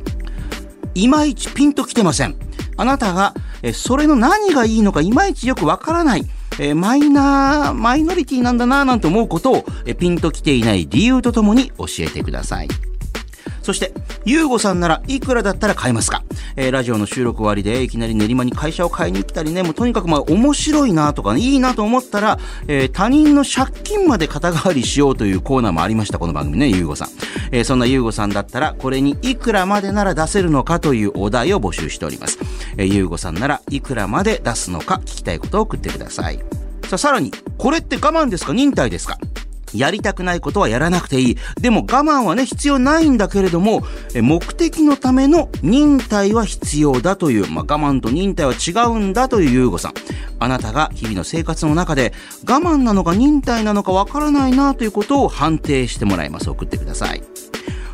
いまいちピンときてません。あなたが、えそれの何がいいのかいまいちよくわからない。えマイナー、マイノリティなんだなぁなんて思うことを、えピンときていない理由とともに教えてください。そして、ゆうごさんならいくらだったら買えますか？えーラジオの収録終わりでいきなり練馬に会社を買いに行ったりね、もうとにかくまあ面白いなとかね、いいなと思ったら、えー他人の借金まで肩代わりしようというコーナーもありました、この番組ね、ゆうごさん。えーそんなゆうごさんだったら、これにいくらまでなら出せるのかというお題を募集しております。えーゆうごさんならいくらまで出すのか聞きたいことを送ってください。さあ、さらに、これって我慢ですか？忍耐ですか？やりたくないことはやらなくていい。でも我慢はね、必要ないんだけれども、目的のための忍耐は必要だという、まあ、我慢と忍耐は違うんだというゆうごさん。あなたが日々の生活の中で我慢なのか忍耐なのかわからないなということを判定してもらいます。送ってください。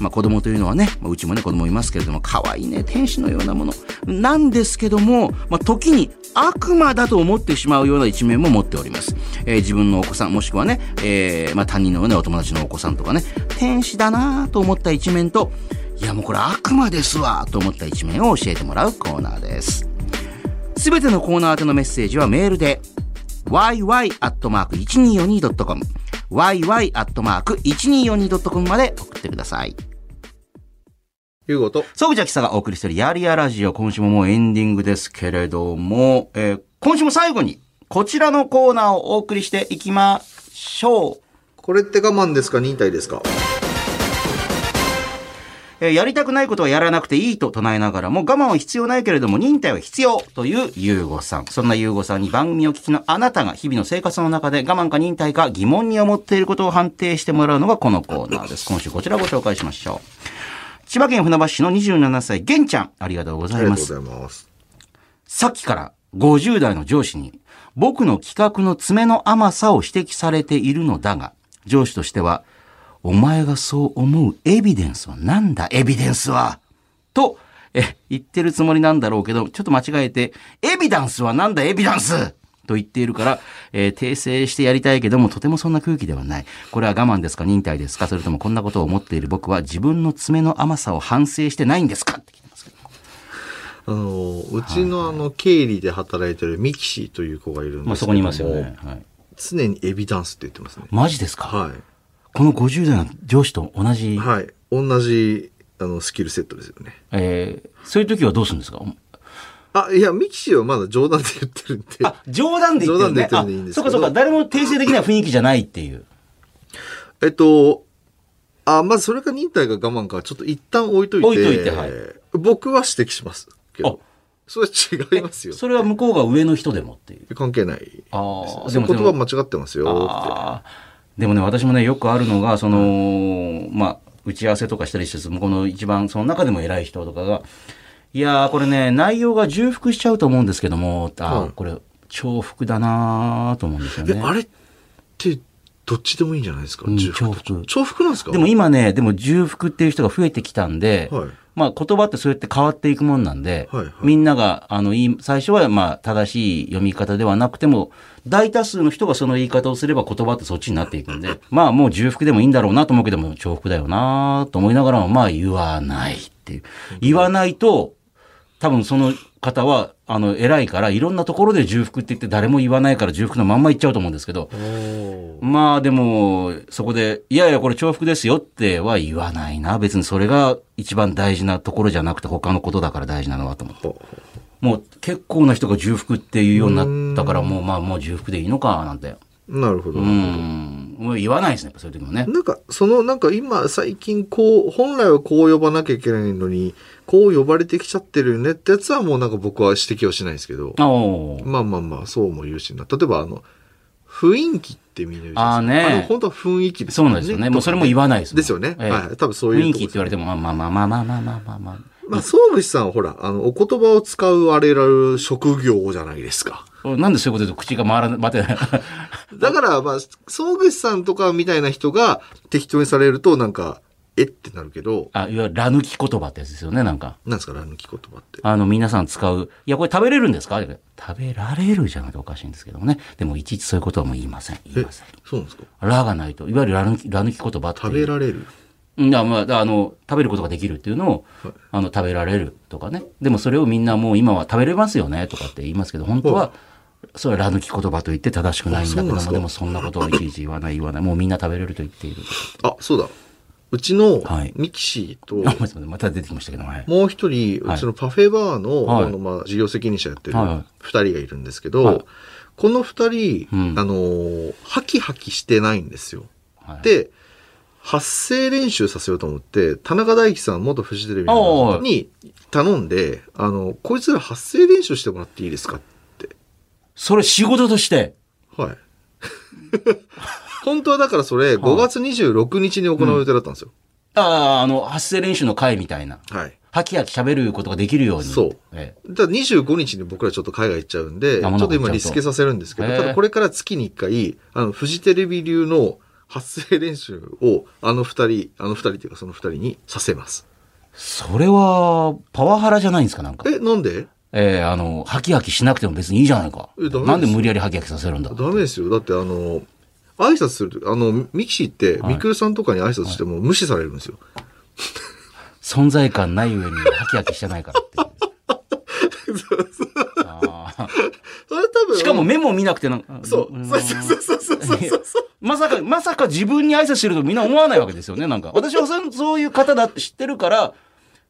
まあ子供というのはね、まあうちもね子供いますけれども、可愛いね、天使のようなもの。なんですけども、まあ時に悪魔だと思ってしまうような一面も持っております。えー自分のお子さん、もしくはね、えーまあ他人のね、お友達のお子さんとかね、天使だなと思った一面と、いやもうこれ悪魔ですわと思った一面を教えてもらうコーナーです。すべてのコーナー宛てのメッセージはメールで、yy.1242.com yy.1242.com まで送ってください。ゆうごと、総口秋さがお送りしているヤリヤラジオ、今週ももうエンディングですけれども、えー今週も最後に、こちらのコーナーをお送りしていきましょう。これって我慢ですか？忍耐ですか？えーやりたくないことはやらなくていいと唱えながらも、我慢は必要ないけれども、忍耐は必要というゆうごさん。そんなゆうごさんに番組を聞きのあなたが日々の生活の中で我慢か忍耐か疑問に思っていることを判定してもらうのがこのコーナーです。今週こちらをご紹介しましょう。千葉県船橋市の27歳、玄ちゃん。ありがとうございますありがとう。ございます。さっきから50代の上司に僕の企画の爪の甘さを指摘されているのだが、上司としては、お前がそう思うエビデンスはなんだ？エビデンスはと、え、言ってるつもりなんだろうけど、ちょっと間違えて、エビダンスはなんだ？エビダンスと言っているから、えー訂正してやりたいけども、とてもそんな空気ではない。これは我慢ですか？忍耐ですか？それともこんなことを思っている僕は自分の爪の甘さを反省してないんですか？って聞いてますけど。あの、うちのあの、経理で働いてるミキシーという子がいるんですけども、まあそこにいますよね。はい。常にエビダンスって言ってますね。マジですか？はこの50代の上司と同じ、い。はい。同じ、あの、スキルセットですよね。えーそういう時はどうするんですか？あ、いや、ミキシーはまだ冗談で言ってるんで。あ、冗談で言ってるね。冗談で言ってるんでいいんですそうかそうか、誰も訂正できない雰囲気じゃないっていう。えっと、あ、まずそれか忍耐か我慢か、ちょっと一旦置いといて。置いといてはい僕は指摘します。けど。それ違いますよ。それは向こうが上の人でもっていう。関係ない。ああ、その言葉間違ってますよって。でもね、私もね、よくあるのが、その、まあ、打ち合わせとかしたりして、向こうの一番、その中でも偉い人とかが、いやー、これね、内容が重複しちゃうと思うんですけども、あーはいこれ、重複だなーと思うんですよね。えあれって、どっちでもいいんじゃないですか、うん重複と重複。なんですか？でも今ね、でも重複っていう人が増えてきたんで、はい。まあ言葉ってそうやって変わっていくもんなんで、はいはい。みんなが、あの、最初はまあ正しい読み方ではなくても、大多数の人がその言い方をすれば言葉ってそっちになっていくんで、まあもう重複でもいいんだろうなと思うけども、重複だよなと思いながらも、まあ言わないっていう。言わないと、多分その方は、あの、偉いから、いろんなところで重複って言って誰も言わないから重複のまんま言っちゃうと思うんですけど、まあでも、そこで、いやいや、これ重複ですよっては言わないな。別にそれが一番大事なところじゃなくて他のことだから大事なのはと思って。ほもう結構な人が重複っていうようになったから、もうまあもう重複でいいのか、なんて。うなるほど。うん。もう言わないですね、そういう時もね。なんか、その、なんか今、最近、こう、本来はこう呼ばなきゃいけないのに、こう呼ばれてきちゃってるよねってやつはもうなんか僕は指摘はしないですけど、まあまあまあ、そうも言うしな。例えば、あの、雰囲気ってみんな言うじゃあーねないですか。あれ本当は雰囲気ですそうなんですよね。もうそれも言わないですもん。ですよね。ええはい。多分そういう。雰囲気って言われても、まあまあまあまあまあまあまあまあまあ。まあ、総口さんはほら、あの、お言葉を使うあれらる職業じゃないですか。なんでそういうこと言うと口が回らない、待てない。だから、まあ、総口さんとかみたいな人が適当にされると、なんか、えってなるけど、あ、いわゆるラ抜き言葉ってやつですよね、なんか。なんですか、ラ抜き言葉って。あの、皆さん使う。いや、これ食べれるんですか？食べられるじゃなきゃおかしいんですけどもね。でも、いちいちそういうことはもう言いません。言いえません。、そうなんですか？ラがないと。いわゆるラ抜き、ラ抜き言葉って。食べられる？うん、だまあ、だあの、食べることができるっていうのを、はいあの、食べられるとかね。でもそれをみんなもう今は食べれますよねとかって言いますけど、本当は、それはラ抜き言葉と言って正しくないんだけども、でもそんなことをいちいち言わない言わない。もうみんな食べれると言っている。あ、そうだ。うちのはいミキシーと、あ、ごめんなさいまた出てきましたけども、はい。もう一人、はいうちのパフェバーの、はいあの、まあ、事業責任者やってるはいはい二人がいるんですけど、はいこの二人、うんあのー、ハキハキしてないんですよ。はい、で、発声練習させようと思って、田中大樹さん、元フジテレビの方に頼んで、あの、こいつら発声練習してもらっていいですかって。それ仕事として、はい。本当はだからそれ、5月26日に行う予定だったんですよ。ああ、あの、発声練習の会みたいな。はい。はきはき喋ることができるように。そうええだから25日に僕らちょっと海外行っちゃうんで、ちょっと今リスケさせるんですけど、ただこれから月に1回、あの、フジテレビ流の発声練習を、あの二人、あの二人っていうかその二人にさせます。それは、パワハラじゃないんですかなんか。え、なんで？ええあの、はきはきしなくても別にいいじゃないか。なんで無理やりはきはきさせるんだ。ダメですよ。だってあの、挨拶すると、あの、ミキシーって、はいミクルさんとかに挨拶しても無視されるんですよ。存在感ない上にはきはきしてないからっていう。あ ー それ多分、しかもメモ見なくてなんか。そう。んそうそうそうそうそうそう。まさか、まさか自分に挨拶してるとみんな思わないわけですよね、なんか。私はそう そういう方だって知ってるから、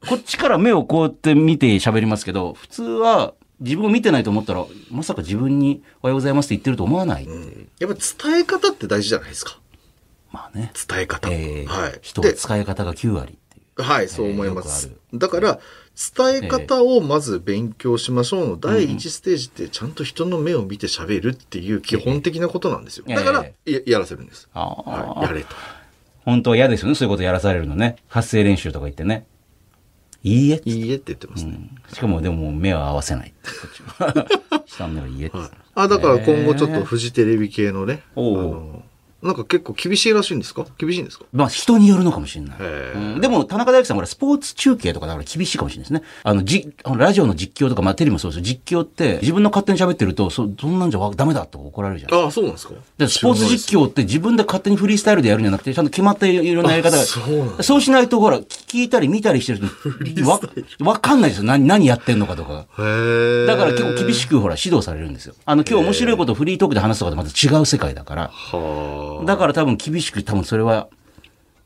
こっちから目をこうやって見て喋りますけど、普通は自分を見てないと思ったら、まさか自分におはようございますって言ってると思わないう。やっぱ伝え方って大事じゃないですか。まあね。伝え方。えーはい。人ので使い方が9割っていう。はい、そう思います。だから、伝え方をまず勉強しましょうの第一ステージって、ちゃんと人の目を見て喋るっていう基本的なことなんですよ。ええだから、ややらせるんです。はい、やれと。本当は嫌ですよね、そういうことやらされるのね。発声練習とか言ってね。いいえっていいえって言ってますね。しかもでも目は合わせない 下の目はいいえって。はい。あ、だから今後ちょっとフジテレビ系のね、あの、なんか結構厳しいらしいんですか？厳しいんですか？まあ人によるのかもしれない。うんでも田中大樹さんこれスポーツ中継とかだから厳しいかもしれないですね。あの、じ、あのラジオの実況とか、まあテレビもそうですよ。実況って自分の勝手に喋ってると、そ、そんなんじゃわダメだと怒られるじゃん。ああ、そうなんですか？でスポーツ実況って自分で勝手にフリースタイルでやるんじゃなくて、ちゃんと決まったいろんなやり方が。あそうなんだそうしないと、ほら、聞いたり見たりしてると、わ、わかんないですよ。何、何やってんのかとか。へえ。だから結構厳しくほら指導されるんですよ。あの今日面白いことをフリートークで話すとかとまた違う世界だから。はあ。だから多分厳しく多分それは、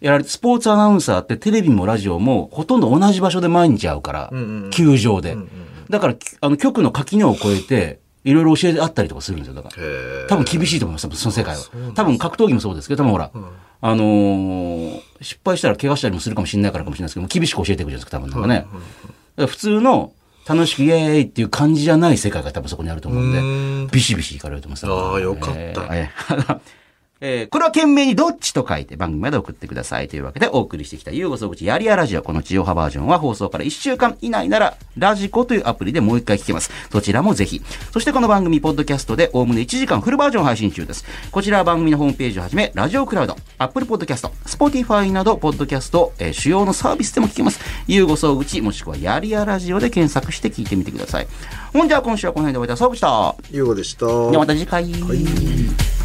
やられて、スポーツアナウンサーってテレビもラジオもほとんど同じ場所で毎日会うから、んうん球場で。だから、きあの局の垣根を越えて、いろいろ教えてあったりとかするんですよ。だから。多分厳しいと思います、その世界は。多分格闘技もそうですけど、多分ほら、あのー失敗したら怪我したりもするかもしれないからかもしれないですけども、厳しく教えていくじゃないですか、多分なんかね。だから普通の楽しくイエーイっていう感じじゃない世界が多分そこにあると思うんで、ビシビシいかれると思います。ああよかったえーえーえー、これは懸命にどっちと書いて番組まで送ってくださいというわけでお送りしてきたゆうご総口やりやラジオ。この地上波バージョンは放送から1週間以内なら、ラジコというアプリでもう一回聞けます。そちらもぜひ。そしてこの番組、ポッドキャストでおおむね1時間フルバージョン配信中です。こちらは番組のホームページをはじめ、ラジオクラウド、 Apple Podcast、Spotify など、ポッドキャスト、えー主要のサービスでも聞けます。ゆうご総口、もしくはやりやラジオで検索して聞いてみてください。ほんじゃあ今週はこの辺で終わりた総口と。ゆうごでした。ではまた次回。はい